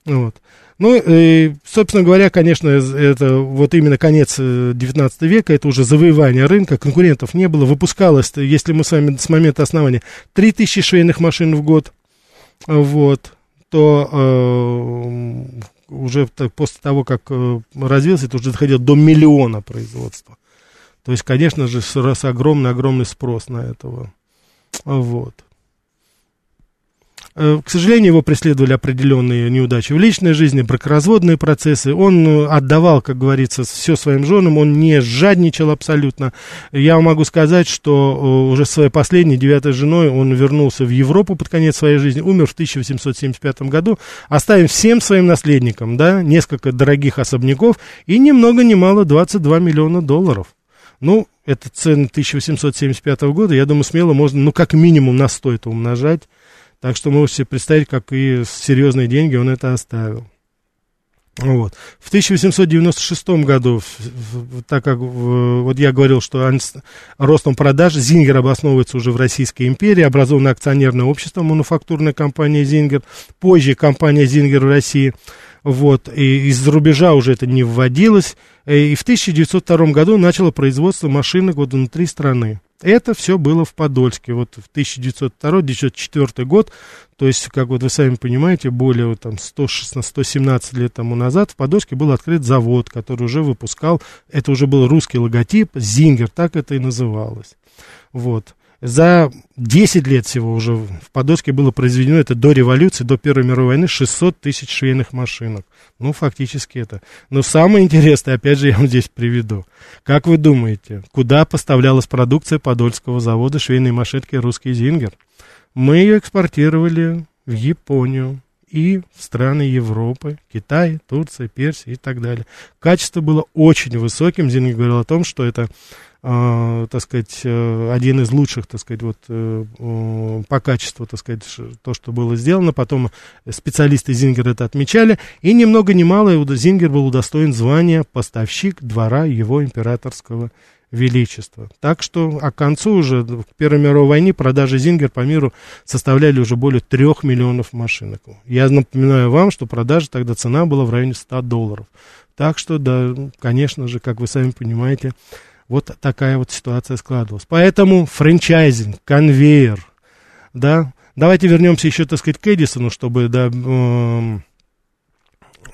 Вот. Ну, и, собственно говоря, конечно, это вот именно конец 19 э, века, это уже завоевание рынка, конкурентов не было, выпускалось, если мы с вами с момента основания, 3000 швейных машин в год, вот, то э, уже после того, как э, развился, это уже доходило до миллиона производства. То есть, конечно же, с огромный-огромный спрос на этого. Вот. Э, к сожалению, его преследовали определенные неудачи в личной жизни, бракоразводные процессы. Он э, отдавал, как говорится, все своим женам, он не жадничал абсолютно. Я могу сказать, что э, уже своей последней, девятой женой, он вернулся в Европу под конец своей жизни, умер в 1875 году, оставив всем своим наследникам, да, несколько дорогих особняков и ни много ни мало 22 миллиона долларов. Ну, это цены 1875 года, я думаю, смело можно, ну, как минимум на 100 это умножать. Так что можете себе представить, как и серьезные деньги он это оставил. Вот. В 1896 году, так как вот я говорил, что ростом продаж Зингер обосновывается уже в Российской империи, образовано акционерное общество, мануфактурная компания Зингер, позже компания Зингер в России – вот, и из-за рубежа уже это не вводилось, э, и в 1902 году начало производство машинок вот внутри страны. Это все было в Подольске, вот в 1902-1904 год, то есть, как вот вы сами понимаете, более там, 116-117 лет тому назад в Подольске был открыт завод, который уже выпускал, это уже был русский логотип, Зингер, так это и называлось. Вот. За 10 лет всего уже в Подольске было произведено, это до революции, до Первой мировой войны, 600 тысяч швейных машинок. Ну, фактически это. Но самое интересное, опять же, я вам здесь приведу. Как вы думаете, куда поставлялась продукция Подольского завода швейной машинки «Русский Зингер»? Мы ее экспортировали в Японию и в страны Европы, Китай, Турция, Персия и так далее. Качество было очень высоким. Зингер говорил о том, что это так сказать, э, один из лучших, так сказать, вот э, по качеству, так сказать, то, что было сделано. Потом специалисты Зингер это отмечали. И ни много ни мало Зингер был удостоен звания поставщик двора его императорского величества. Так что, а к концу уже, к Первой мировой войне, продажи Зингер по миру составляли уже более трех миллионов машинок. Я напоминаю вам, что продажа тогда цена была в районе 100 долларов. Так что, да, конечно же, как вы сами понимаете, вот такая вот ситуация складывалась. Поэтому франчайзинг, конвейер, да. Давайте вернемся еще, так сказать, к Эдисону, чтобы, да, э,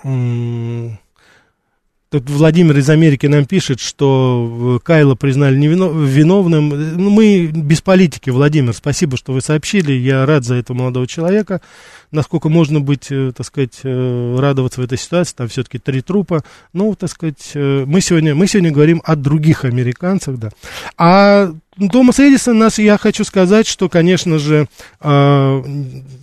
э, Тут Владимир из Америки нам пишет, что Кайла признали невиновным. Ну, мы без политики, Владимир, спасибо, что вы сообщили. Я рад за этого молодого человека насколько можно быть, э, так сказать, э, радоваться в этой ситуации, там все-таки три трупа, ну, так сказать, э, мы сегодня, мы сегодня говорим о других американцах, да. А Томас Эдисон, нас, я хочу сказать, что, конечно же, э,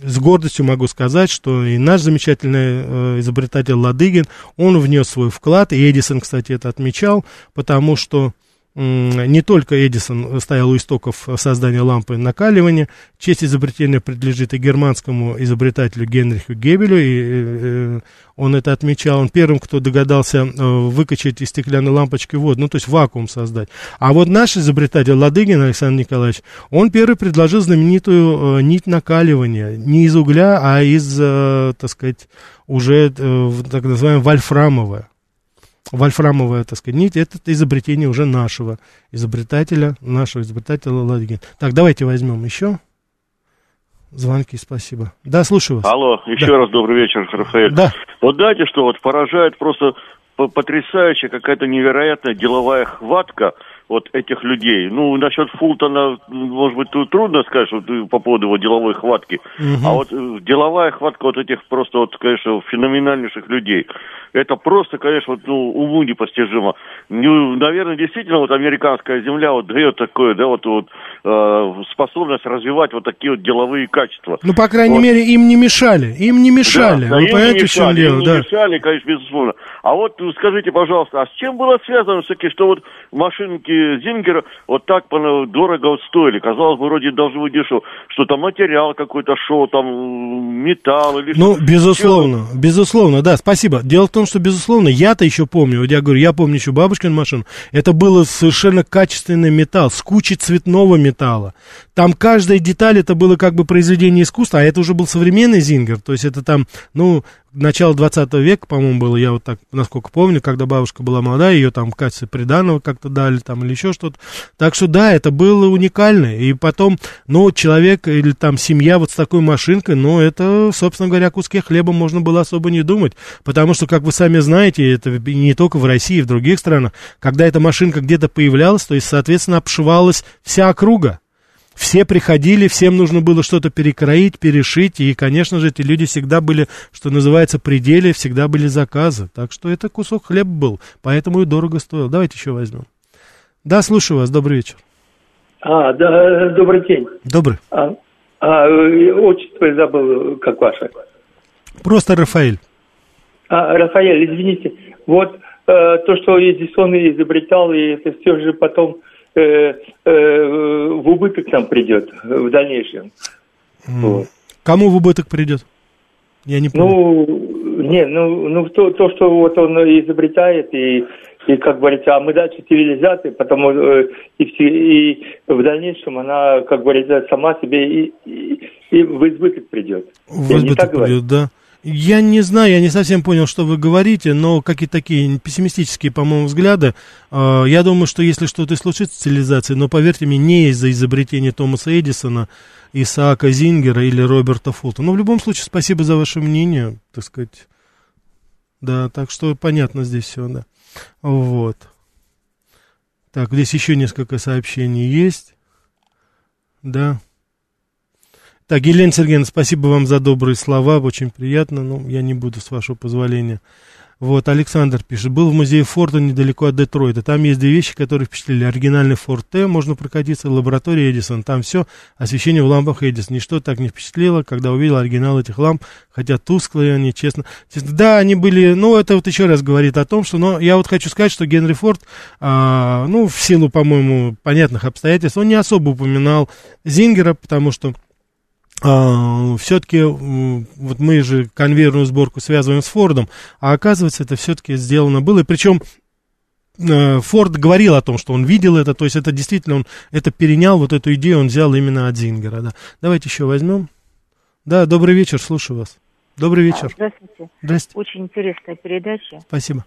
с гордостью могу сказать, что и наш замечательный э, изобретатель Ладыгин, он внес свой вклад, и Эдисон, кстати, это отмечал, потому что не только Эдисон стоял у истоков создания лампы накаливания. Честь изобретения принадлежит и германскому изобретателю Генриху Гебелю, и э, он это отмечал. Он первым, кто догадался э, выкачать из стеклянной лампочки воду, ну, то есть вакуум создать. А вот наш изобретатель Ладыгин Александр Николаевич, он первый предложил знаменитую э, нить накаливания. Не из угля, а из, так сказать, уже так называемая вольфрамовая вольфрамовая, так сказать, нить, это изобретение уже нашего изобретателя, нашего изобретателя Ладыгин. Так, давайте возьмем еще звонки, спасибо. Да, слушаю вас. Алло, еще да. раз добрый вечер, Рафаэль. Да. Вот знаете, что вот поражает просто потрясающая какая-то невероятная деловая хватка вот этих людей. Ну, насчет Фултона, может быть, тут трудно сказать что по поводу его деловой хватки. Угу. А вот э, деловая хватка вот этих просто, вот, конечно, феноменальнейших людей. Это просто, конечно, вот, ну, уму непостижимо. Ну, наверное, действительно, вот американская земля вот дает такое, да, вот, вот э, способность развивать вот такие вот деловые качества. Ну, по крайней вот. мере, им не мешали. Им не мешали. Да, Вы им понимаете, не мешали, в чем дело? Им да. не мешали, конечно, безусловно. А вот скажите, пожалуйста, а с чем было связано все-таки, что вот машинки Зингера вот так дорого стоили. Казалось бы, вроде должны быть дешево. Что там материал какой-то шел, там металл или Ну, что безусловно, Чего? безусловно, да, спасибо. Дело в том, что, безусловно, я-то еще помню, вот я говорю, я помню еще бабушкину машину, это было совершенно качественный металл, с кучей цветного металла. Там каждая деталь, это было как бы произведение искусства, а это уже был современный Зингер, то есть это там, ну, начало 20 века, по-моему, было, я вот так, насколько помню, когда бабушка была молодая, ее там в качестве приданого как-то дали, там, или еще что-то. Так что, да, это было уникально. И потом, ну, человек или там семья вот с такой машинкой, ну, это, собственно говоря, куске хлеба можно было особо не думать. Потому что, как вы сами знаете, это не только в России, в других странах, когда эта машинка где-то появлялась, то есть, соответственно, обшивалась вся округа все приходили, всем нужно было что-то перекроить, перешить, и, конечно же, эти люди всегда были, что называется, пределе, всегда были заказы. Так что это кусок хлеба был, поэтому и дорого стоил. Давайте еще возьмем. Да, слушаю вас, добрый вечер. А, да, добрый день. Добрый. А, а отчество забыл, как ваше? Просто Рафаэль. А, Рафаэль, извините, вот э, то, что Эдисон изобретал, и это все же потом э, э, в убыток нам придет в дальнейшем. Mm. Вот. Кому в убыток придет? Я не понял. Ну, не, ну, ну то, то, что вот он изобретает и и, как говорится, а мы дальше цивилизации, потому э, и, и в дальнейшем она, как говорится, сама себе и, и, и в избыток придет. В избыток придет, да. Я не знаю, я не совсем понял, что вы говорите, но какие-то такие пессимистические, по-моему, взгляды. Э, я думаю, что если что-то случится с цивилизацией, но поверьте мне, не из-за изобретения Томаса Эдисона, Исаака Зингера или Роберта Фулта. Но в любом случае, спасибо за ваше мнение, так сказать. Да, так что понятно здесь все, да. Вот. Так, здесь еще несколько сообщений есть. Да. Так, Елена Сергеевна, спасибо вам за добрые слова, очень приятно, но я не буду, с вашего позволения. Вот, Александр пишет, был в музее Форда недалеко от Детройта, там есть две вещи, которые впечатлили. Оригинальный Форд Т, можно прокатиться, лаборатория Эдисон, там все, освещение в лампах Эдисон. Ничто так не впечатлило, когда увидел оригинал этих ламп, хотя тусклые они, честно. честно да, они были, ну, это вот еще раз говорит о том, что, но я вот хочу сказать, что Генри Форд, а, ну, в силу, по-моему, понятных обстоятельств, он не особо упоминал Зингера, потому что все-таки вот мы же конвейерную сборку связываем с Фордом, а оказывается это все-таки сделано было, и причем э, Форд говорил о том, что он видел это, то есть это действительно он это перенял, вот эту идею он взял именно от Зингера. Да. Давайте еще возьмем. Да, добрый вечер, слушаю вас. Добрый вечер. Здравствуйте. Здравствуйте. Очень интересная передача. Спасибо.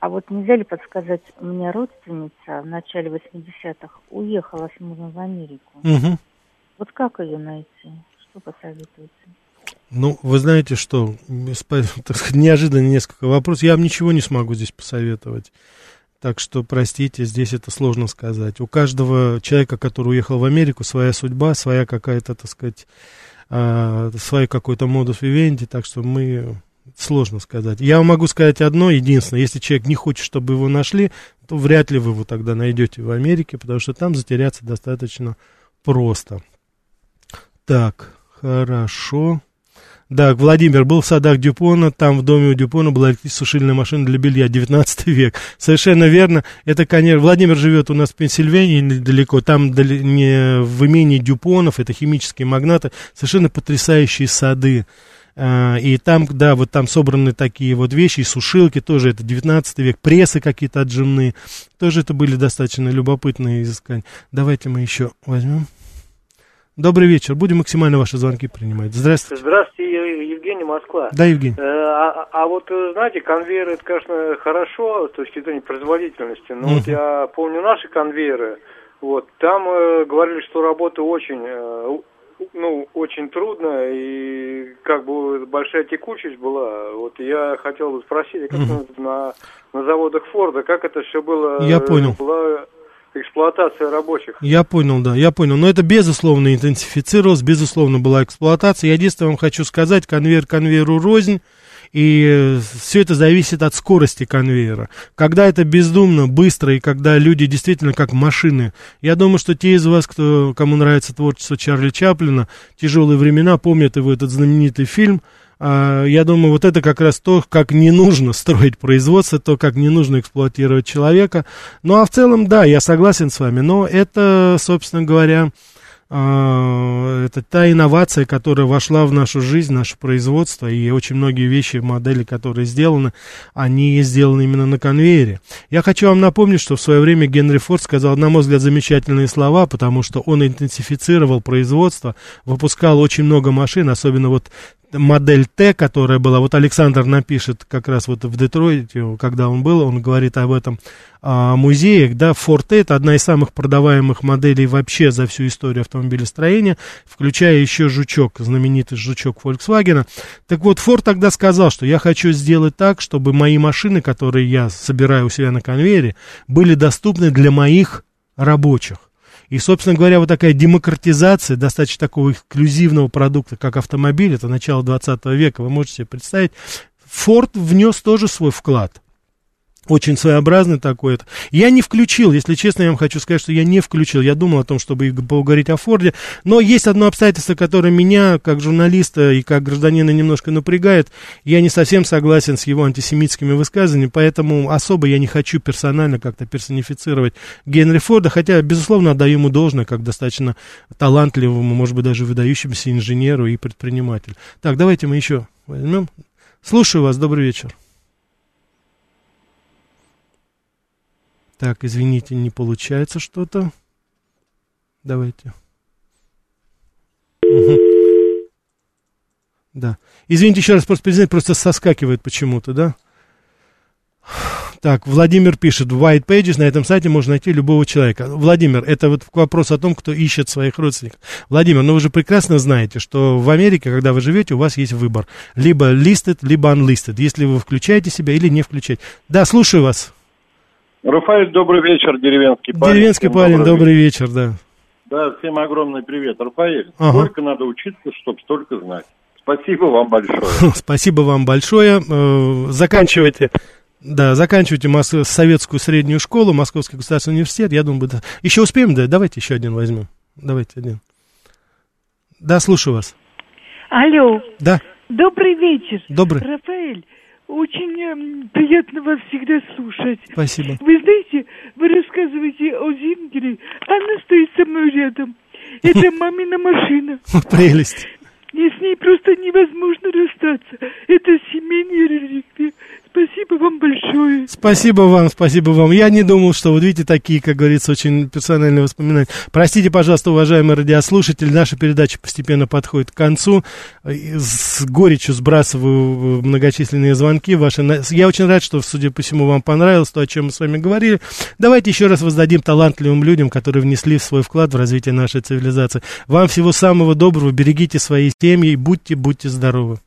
А вот нельзя ли подсказать, у меня родственница в начале 80-х уехала с мужем в Америку. Угу. Вот как ее найти? Что посоветуете? Ну, вы знаете, что, неожиданно несколько вопросов. Я вам ничего не смогу здесь посоветовать. Так что, простите, здесь это сложно сказать. У каждого человека, который уехал в Америку, своя судьба, своя какая-то, так сказать, э, свой какой-то модус вивенди, так что мы... Сложно сказать. Я могу сказать одно, единственное, если человек не хочет, чтобы его нашли, то вряд ли вы его тогда найдете в Америке, потому что там затеряться достаточно просто. Так, Хорошо. Да, Владимир был в садах Дюпона, там в доме у Дюпона была сушильная машина для белья, 19 век. Совершенно верно. Это, конечно, Владимир живет у нас в Пенсильвании недалеко, там не в имении Дюпонов, это химические магнаты, совершенно потрясающие сады. А, и там, да, вот там собраны такие вот вещи, и сушилки тоже, это 19 век, прессы какие-то отжимные, тоже это были достаточно любопытные изыскания. Давайте мы еще возьмем. Добрый вечер. Будем максимально ваши звонки принимать. Здравствуйте. Здравствуйте, Евгений Москва. Да, Евгений. Э, а, а вот, э, знаете, конвейер, это, конечно, хорошо с точки зрения производительности, но uh вот я помню наши конвейеры, вот, там э, говорили, что работа очень, э, ну, очень трудно, и как бы большая текучесть была. Вот я хотел бы спросить, как uh на, на заводах Форда, как это все было? Я понял. Была эксплуатация рабочих. Я понял, да, я понял. Но это безусловно интенсифицировалось, безусловно была эксплуатация. Я единственное вам хочу сказать, конвейер конвейеру рознь. И все это зависит от скорости конвейера. Когда это бездумно, быстро, и когда люди действительно как машины. Я думаю, что те из вас, кто, кому нравится творчество Чарли Чаплина, «Тяжелые времена», помнят его этот знаменитый фильм – я думаю, вот это как раз то, как не нужно строить производство, то, как не нужно эксплуатировать человека. Ну, а в целом, да, я согласен с вами, но это, собственно говоря, а, это та инновация, которая вошла в нашу жизнь, наше производство, и очень многие вещи, модели, которые сделаны, они сделаны именно на конвейере. Я хочу вам напомнить, что в свое время Генри Форд сказал, на мой взгляд, замечательные слова, потому что он интенсифицировал производство, выпускал очень много машин, особенно вот модель Т, которая была, вот Александр напишет как раз вот в Детройте, когда он был, он говорит об этом а, музее, да, Ford T это одна из самых продаваемых моделей вообще за всю историю автомобилестроения, включая еще жучок, знаменитый жучок Volkswagen. Так вот, Ford тогда сказал, что я хочу сделать так, чтобы мои машины, которые я собираю у себя на конвейере, были доступны для моих рабочих. И, собственно говоря, вот такая демократизация достаточно такого эксклюзивного продукта, как автомобиль, это начало 20 века, вы можете себе представить, Форд внес тоже свой вклад. Очень своеобразный такой. это. Я не включил, если честно, я вам хочу сказать, что я не включил. Я думал о том, чтобы поговорить о Форде. Но есть одно обстоятельство, которое меня, как журналиста и как гражданина, немножко напрягает. Я не совсем согласен с его антисемитскими высказываниями, поэтому особо я не хочу персонально как-то персонифицировать Генри Форда, хотя, безусловно, отдаю ему должное, как достаточно талантливому, может быть, даже выдающемуся инженеру и предпринимателю. Так, давайте мы еще возьмем. Слушаю вас, добрый вечер. Так, извините, не получается что-то. Давайте. Да. Извините еще раз, просто президент просто соскакивает почему-то, да? Так, Владимир пишет, в White Pages на этом сайте можно найти любого человека. Владимир, это вот вопрос о том, кто ищет своих родственников. Владимир, ну вы же прекрасно знаете, что в Америке, когда вы живете, у вас есть выбор. Либо listed, либо unlisted. Если вы включаете себя или не включаете. Да, слушаю вас. Рафаэль, добрый вечер, деревенский парень. Деревенский всем парень, добрый, добрый вечер. вечер, да. Да, всем огромный привет. Рафаэль, ага. сколько надо учиться, чтобы столько знать? Спасибо вам большое. Спасибо вам большое. Э, заканчивайте да, заканчивайте мос- советскую среднюю школу, Московский государственный университет. Я думаю, да. Еще успеем, да? Давайте еще один возьмем. Давайте один. Да, слушаю вас. Алло. Да. Добрый вечер. Добрый. Рафаэль, очень э, приятно вас всегда слушать. Спасибо. Вы знаете, вы рассказываете о Зингере, она стоит со мной рядом. Это мамина машина. Прелесть. И с ней просто невозможно расстаться. Это семейный реликвия. Спасибо вам большое. Спасибо вам, спасибо вам. Я не думал, что, вот видите, такие, как говорится, очень персональные воспоминания. Простите, пожалуйста, уважаемые радиослушатели, наша передача постепенно подходит к концу. С горечью сбрасываю многочисленные звонки ваши. Я очень рад, что, судя по всему, вам понравилось то, о чем мы с вами говорили. Давайте еще раз воздадим талантливым людям, которые внесли свой вклад в развитие нашей цивилизации. Вам всего самого доброго, берегите свои семьи и будьте, будьте здоровы.